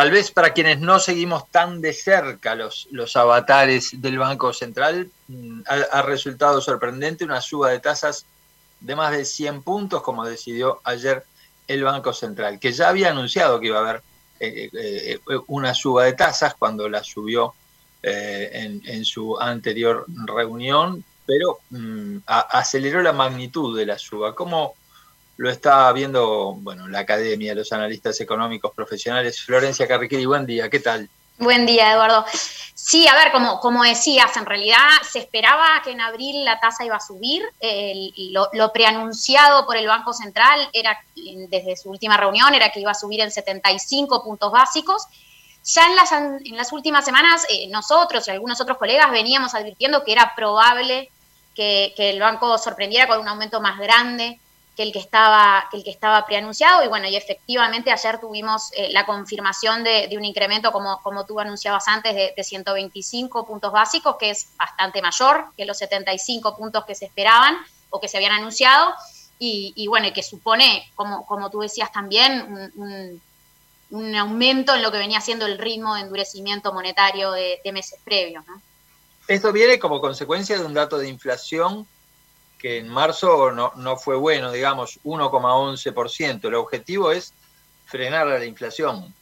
tal vez para quienes no seguimos tan de cerca los, los avatares del Banco Central, mm, ha, resultado sorprendente una suba de tasas de más de 100 puntos, como decidió ayer el Banco Central, que ya había anunciado que iba a haber eh, eh, eh, una suba de tasas cuando la subió en, su anterior reunión, pero mm, aceleró la magnitud de la suba. ¿Cómo, lo está viendo, bueno, la academia, los analistas económicos profesionales. Florencia Carriquiri, buen día, ¿qué tal? Buen día, Eduardo. Sí, a ver, como, como decías, en realidad se esperaba que en abril la tasa iba a subir. lo, preanunciado por el Banco Central era, desde su última reunión, era que iba a subir en 75 puntos básicos. Ya en las, en las últimas semanas, eh, nosotros y algunos otros colegas veníamos advirtiendo que era probable que el banco sorprendiera con un aumento más grande el que estaba, el que estaba preanunciado. Y bueno, y efectivamente ayer tuvimos eh, la confirmación de, un incremento, como, como tú anunciabas antes, de, 125 puntos básicos, que es bastante mayor que los 75 puntos que se esperaban o que se habían anunciado. Y, bueno, y que supone, como, como tú decías también, un, aumento en lo que venía siendo el ritmo de endurecimiento monetario de, meses previos. Esto viene como consecuencia de un dato de inflación que en marzo no, no fue bueno, digamos, 1,11%. El objetivo es frenar la inflación.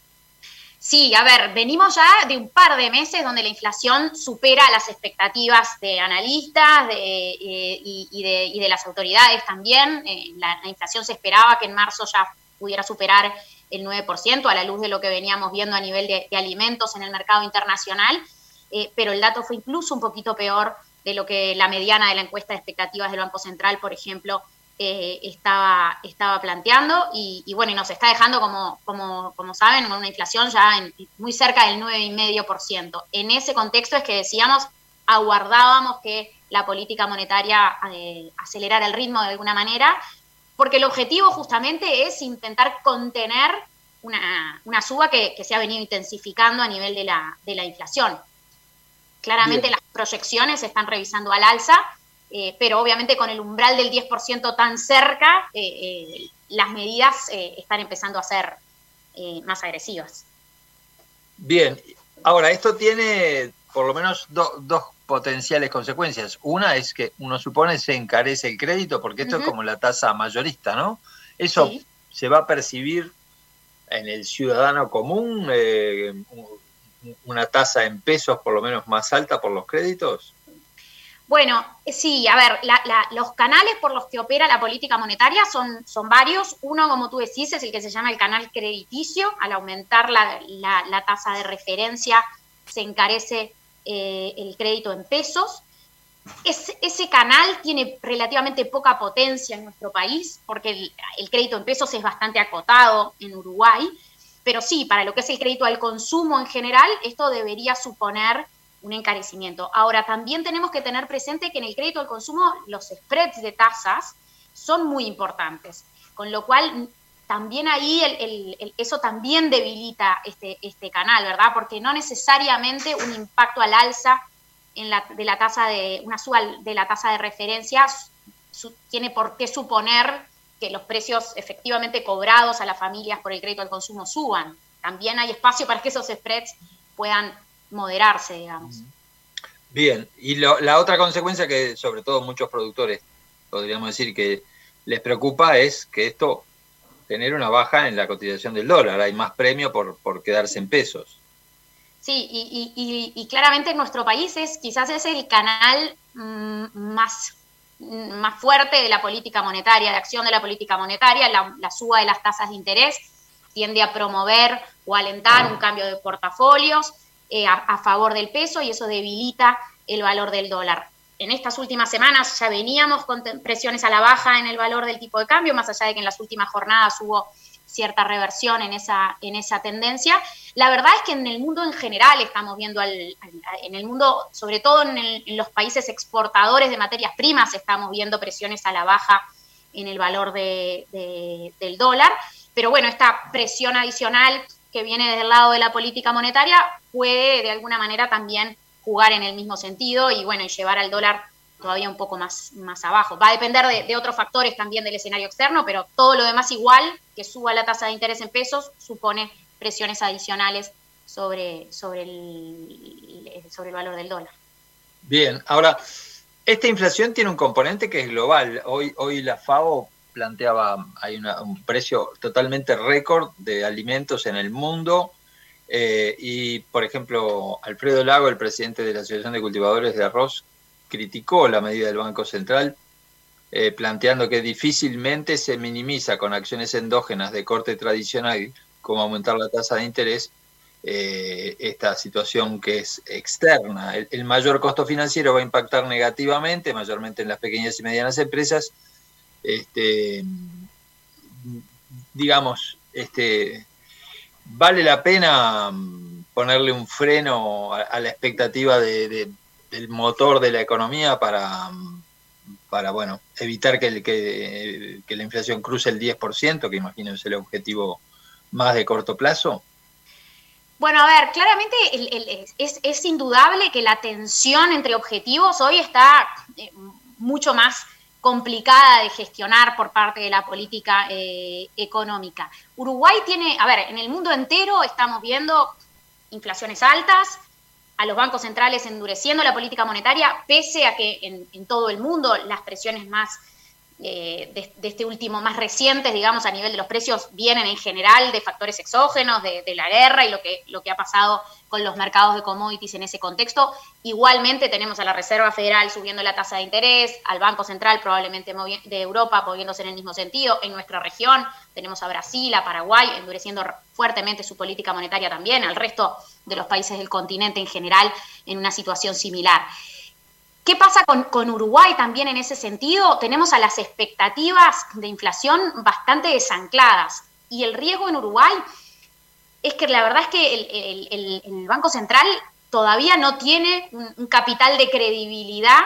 Sí, a ver, venimos ya de un par de meses donde la inflación supera las expectativas de analistas de, eh, y, de, y, de, las autoridades también. Eh, la, inflación se esperaba que en marzo ya pudiera superar el 9% a la luz de lo que veníamos viendo a nivel de, alimentos en el mercado internacional, eh, pero el dato fue incluso un poquito peor de lo que la mediana de la encuesta de expectativas del Banco Central, por ejemplo, eh, estaba, estaba planteando y, bueno, y nos está dejando, como, como, como saben, una inflación ya muy cerca del 9,5%. En ese contexto es que decíamos, aguardábamos que la política monetaria eh, acelerara el ritmo de alguna manera, porque el objetivo justamente es intentar contener una, una suba que, que, se ha venido intensificando a nivel de la, de la inflación. Claramente las proyecciones se están revisando al alza, eh, pero obviamente con el umbral del 10% tan cerca, eh, eh, las medidas están empezando a ser más agresivas. Bien, ahora esto tiene por lo menos dos potenciales consecuencias. Una es que uno supone se encarece el crédito, porque esto es como la tasa mayorista, ¿no? Eso se va a percibir en el ciudadano común, una tasa en pesos por lo menos más alta por los créditos? Bueno, sí, a ver, los canales por los que opera la política monetaria son, son varios. Uno, como tú decís, es el que se llama el canal crediticio. Al aumentar la, tasa de referencia, se encarece eh, el crédito en pesos. ese canal tiene relativamente poca potencia en nuestro país, porque el crédito en pesos es bastante acotado en Uruguay pero sí, para lo que es el crédito al consumo en general, esto debería suponer un encarecimiento. Ahora, también tenemos que tener presente que en el crédito al consumo los spreads de tasas son muy importantes, con lo cual también ahí eso también debilita este, este canal, ¿verdad? Porque no necesariamente un impacto al alza en la, de la tasa de, una suba de la tasa de referencia tiene por qué suponer que los precios efectivamente cobrados a las familias por el crédito al consumo suban. También hay espacio para que esos spreads puedan moderarse, digamos. Bien, y la otra consecuencia que sobre todo muchos productores podríamos decir que les preocupa es que esto genere una baja en la cotización del dólar, hay más premio por, por quedarse en pesos. Sí, y, claramente en nuestro país es quizás es el canal mm, más más fuerte de la política monetaria, de acción de la política monetaria, la, suba de las tasas de interés tiende a promover o alentar un cambio de portafolios eh, a, favor del peso y eso debilita el valor del dólar. En estas últimas semanas ya veníamos con presiones a la baja en el valor del tipo de cambio, más allá de que en las últimas jornadas hubo cierta reversión en esa, en esa tendencia. La verdad es que en el mundo en general estamos viendo, al, en el mundo, sobre todo en, los países exportadores de materias primas, estamos viendo presiones a la baja en el valor de, del dólar. Pero bueno, esta presión adicional que viene desde el lado de la política monetaria puede de alguna manera también jugar en el mismo sentido y bueno, y llevar al dólar todavía un poco más, más abajo. Va a depender de, otros factores también del escenario externo, pero todo lo demás igual, que suba la tasa de interés en pesos, supone presiones adicionales sobre, sobre, el, sobre el valor del dólar. Bien, ahora, esta inflación tiene un componente que es global. Hoy, hoy la FAO planteaba, hay un precio totalmente récord de alimentos en el mundo. Eh, y, por ejemplo, Alfredo Lago, el presidente de la Asociación de Cultivadores de Arroz, criticó la medida del Banco Central, eh, planteando que difícilmente se minimiza con acciones endógenas de corte tradicional, como aumentar la tasa de interés, eh, esta situación que es externa. El, mayor costo financiero va a impactar negativamente, mayormente en las pequeñas y medianas empresas. Este, digamos, este, vale la pena mm, ponerle un freno a, la expectativa del motor de la economía para, mm, para bueno, evitar que, que, que la inflación cruce el 10%, que imagino es el objetivo más de corto plazo. Bueno, a ver, claramente es, indudable que la tensión entre objetivos hoy está eh, mucho más complicada de gestionar por parte de la política eh, económica. Uruguay tiene, a ver, en el mundo entero estamos viendo inflaciones altas, a los bancos centrales endureciendo la política monetaria, pese a que en, todo el mundo las presiones más eh, de, este último más recientes, digamos, a nivel de los precios, vienen en general de factores exógenos, de, la guerra y lo que, lo que ha pasado con los mercados de commodities en ese contexto. Igualmente tenemos a la Reserva Federal subiendo la tasa de interés, al Banco Central probablemente de Europa moviéndose en el mismo sentido. En nuestra región tenemos a Brasil, a Paraguay, endureciendo fuertemente su política monetaria también, al resto de los países del continente en general en una situación similar. ¿Qué pasa con, Uruguay también en ese sentido? Tenemos a las expectativas de inflación bastante desancladas y el riesgo en Uruguay es que la verdad es que el, Banco Central todavía no tiene un, capital de credibilidad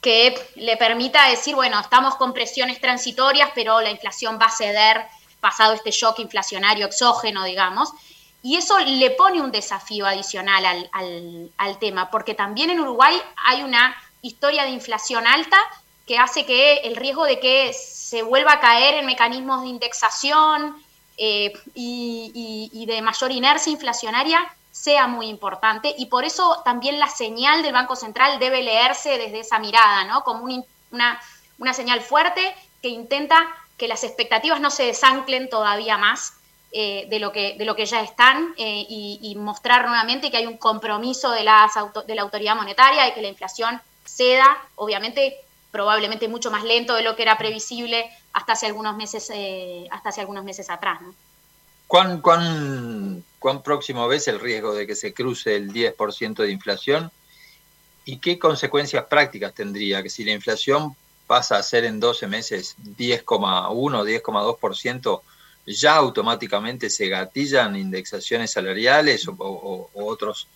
que le permita decir, bueno, estamos con presiones transitorias, pero la inflación va a ceder pasado este shock inflacionario exógeno, digamos. Y eso le pone un desafío adicional al, al, tema, porque también en Uruguay hay una historia de inflación alta que hace que el riesgo de que se vuelva a caer en mecanismos de indexación eh, y, de mayor inercia inflacionaria sea muy importante y por eso también la señal del Banco Central debe leerse desde esa mirada, ¿no? Como una, una señal fuerte que intenta que las expectativas no se desanclen todavía más eh, de, lo que, de lo que ya están eh, y, mostrar nuevamente que hay un compromiso de, las de la autoridad monetaria y que la inflación ceda, obviamente probablemente mucho más lento de lo que era previsible hasta hace algunos meses, eh, hasta hace algunos meses atrás. ¿Cuán, cuán, ¿Cuán próximo ves el riesgo de que se cruce el 10% de inflación? ¿Y qué consecuencias prácticas tendría que si la inflación pasa a ser en 12 meses 10,1, 10,2%, ya automáticamente se gatillan indexaciones salariales o otros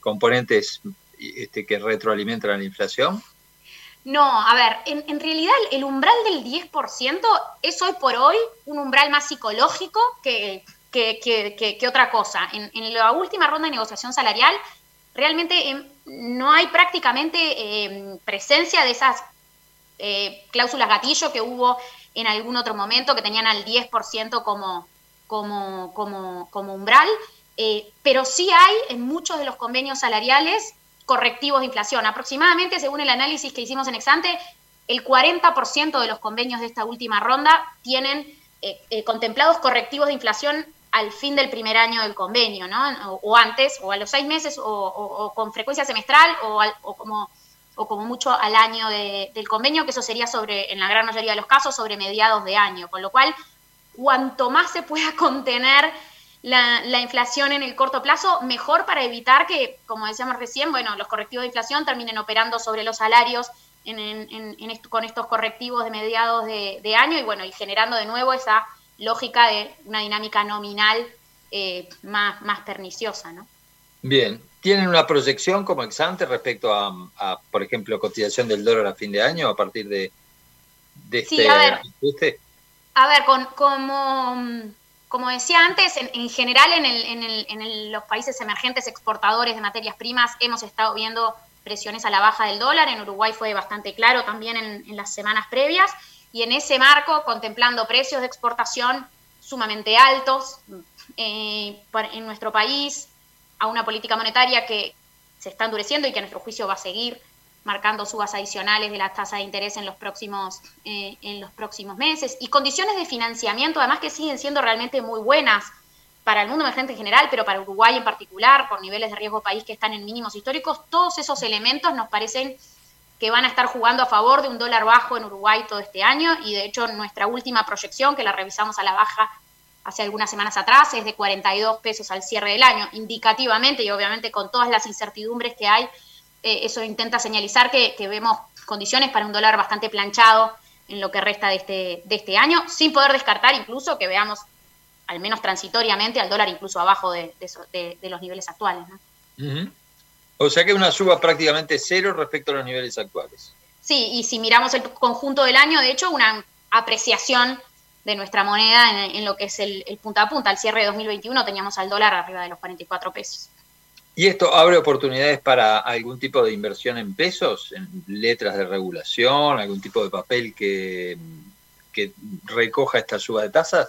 componentes este, que retroalimentan la inflación? No, a ver, en, realidad el umbral del 10% es hoy por hoy un umbral más psicológico que, que, otra cosa. En, la última ronda de negociación salarial, realmente em, no hay prácticamente em, presencia de esas eh, cláusulas gatillo que hubo en algún otro momento que tenían al 10% como, como, como, como umbral. Eh, pero sí hay en muchos de los convenios salariales correctivos de inflación. Aproximadamente, según el análisis que hicimos en Exante, el 40% de los convenios de esta última ronda tienen eh, eh, contemplados correctivos de inflación al fin del primer año del convenio, ¿no? O, antes, o a los seis meses, o, con frecuencia semestral, o, como, o como mucho al año del convenio, que eso sería sobre, en la gran mayoría de los casos, sobre mediados de año. Con lo cual, cuanto más se pueda contener la, inflación en el corto plazo, mejor para evitar que, como decíamos recién, bueno, los correctivos de inflación terminen operando sobre los salarios con estos correctivos de mediados de, año y bueno, y generando de nuevo esa lógica de una dinámica nominal eh, más, más perniciosa, ¿no? Bien, ¿tienen una proyección como exante respecto a, por ejemplo, cotización del dólar a fin de año a partir de, este sí, a ver, A ver, con, como como decía antes, en, general en, los países emergentes exportadores de materias primas hemos estado viendo presiones a la baja del dólar. En Uruguay fue bastante claro también en, las semanas previas. Y en ese marco, contemplando precios de exportación sumamente altos eh, en nuestro país, a una política monetaria que se está endureciendo y que a nuestro juicio va a seguir marcando subas adicionales de la tasa de interés en los próximos eh, en los próximos meses. Y condiciones de financiamiento además que siguen siendo realmente muy buenas para el mundo emergente en general, pero para Uruguay en particular, por niveles de riesgo país que están en mínimos históricos, todos esos elementos nos parecen que van a estar jugando a favor de un dólar bajo en Uruguay todo este año. Y de hecho nuestra última proyección, que la revisamos a la baja hace algunas semanas atrás, es de 42 pesos al cierre del año, indicativamente y obviamente con todas las incertidumbres que hay, eh, eso intenta señalizar que, vemos condiciones para un dólar bastante planchado en lo que resta de este, de este año, sin poder descartar incluso que veamos al menos transitoriamente, al dólar incluso abajo de, los niveles actuales. O sea que una suba prácticamente cero respecto a los niveles actuales. Sí, y si miramos el conjunto del año, de hecho, una apreciación de nuestra moneda en, lo que es el, punta a punta. Al cierre de 2021 teníamos al dólar arriba de los 44 pesos. ¿Y esto abre oportunidades para algún tipo de inversión en pesos, en letras de regulación, algún tipo de papel que, que recoja esta suba de tasas?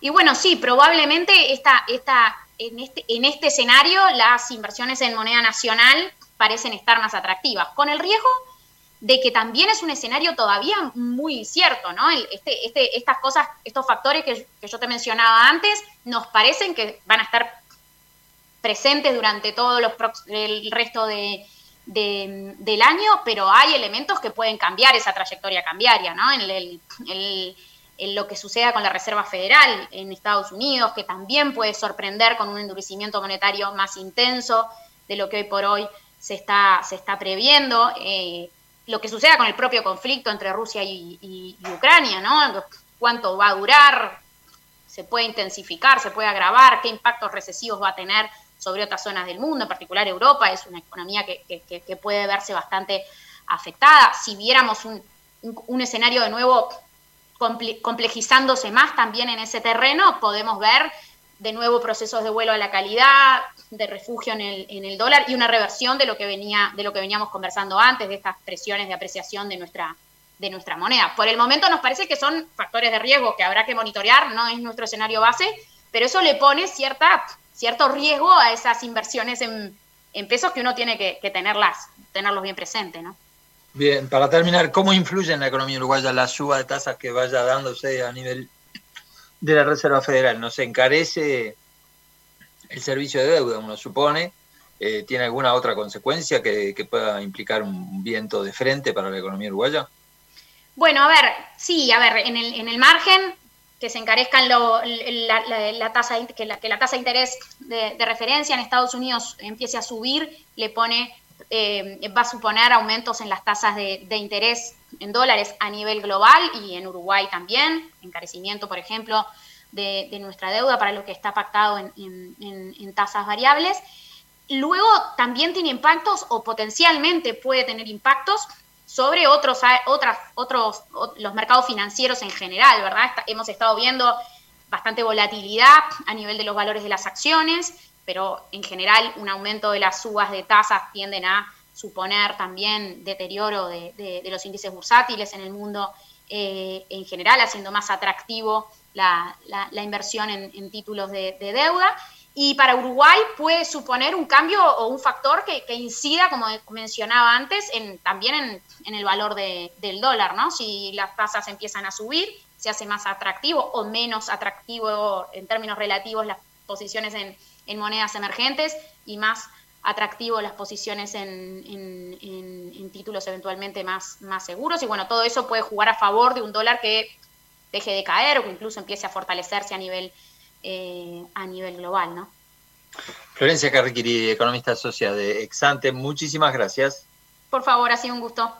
Y bueno, sí, probablemente esta, esta, en, este, en este escenario las inversiones en moneda nacional parecen estar más atractivas, con el riesgo de que también es un escenario todavía muy incierto, ¿no? Este, este, estas cosas, estos factores que, yo te mencionaba antes, nos parecen que van a estar presentes durante todo los, el resto de, del año, pero hay elementos que pueden cambiar esa trayectoria cambiaria, ¿no? En lo que suceda con la Reserva Federal en Estados Unidos, que también puede sorprender con un endurecimiento monetario más intenso de lo que hoy por hoy se está, se está previendo. Eh, lo que suceda con el propio conflicto entre Rusia y, Ucrania, ¿no? ¿Cuánto va a durar? ¿Se puede intensificar? ¿Se puede agravar? ¿Qué impactos recesivos va a tener sobre otras zonas del mundo? En particular Europa es una economía que, puede verse bastante afectada. Si viéramos un, un escenario de nuevo complejizándose más también en ese terreno, podemos ver de nuevo procesos de vuelo a la calidad, de refugio en el, en el dólar y una reversión de lo que venía, de lo que veníamos conversando antes, de estas presiones de apreciación de nuestra, de nuestra moneda. Por el momento nos parece que son factores de riesgo que habrá que monitorear, no es nuestro escenario base, pero eso le pone cierta, cierto riesgo a esas inversiones en, en pesos que uno tiene que, que tenerlas, tenerlos bien presentes, ¿no? Bien, para terminar, ¿cómo influye en la economía uruguaya la suba de tasas que vaya dándose a nivel de la Reserva Federal? ¿Nos encarece el servicio de deuda, uno supone? Eh, ¿Tiene alguna otra consecuencia que, pueda implicar un viento de frente para la economía uruguaya? Bueno, a ver, sí, a ver, en el, en el margen que se encarezcan la, tasa que la, tasa de interés de, de referencia en Estados Unidos empiece a subir, le pone eh, va a suponer aumentos en las tasas de, interés en dólares a nivel global y en Uruguay también, encarecimiento, por ejemplo, de, nuestra deuda para lo que está pactado en, tasas variables. Luego también tiene impactos o potencialmente puede tener impactos sobre otros, otros, los mercados financieros en general, ¿verdad? hemos estado viendo bastante volatilidad a nivel de los valores de las acciones, pero en general un aumento de las subas de tasas tienden a suponer también deterioro de, los índices bursátiles en el mundo eh, en general, haciendo más atractivo la, inversión en, títulos de, deuda. Y para Uruguay puede suponer un cambio o un factor que, incida, como mencionaba antes, en, también en, el valor del dólar, ¿no? Si las tasas empiezan a subir, se hace más atractivo o menos atractivo en términos relativos las posiciones en, en monedas emergentes y más atractivo las posiciones en, títulos eventualmente más, más seguros. Y bueno, todo eso puede jugar a favor de un dólar que deje de caer o que incluso empiece a fortalecerse a nivel, eh, a nivel global, ¿no? Florencia Carriquiri, economista socia de Exante, muchísimas gracias. Por favor, ha sido un gusto.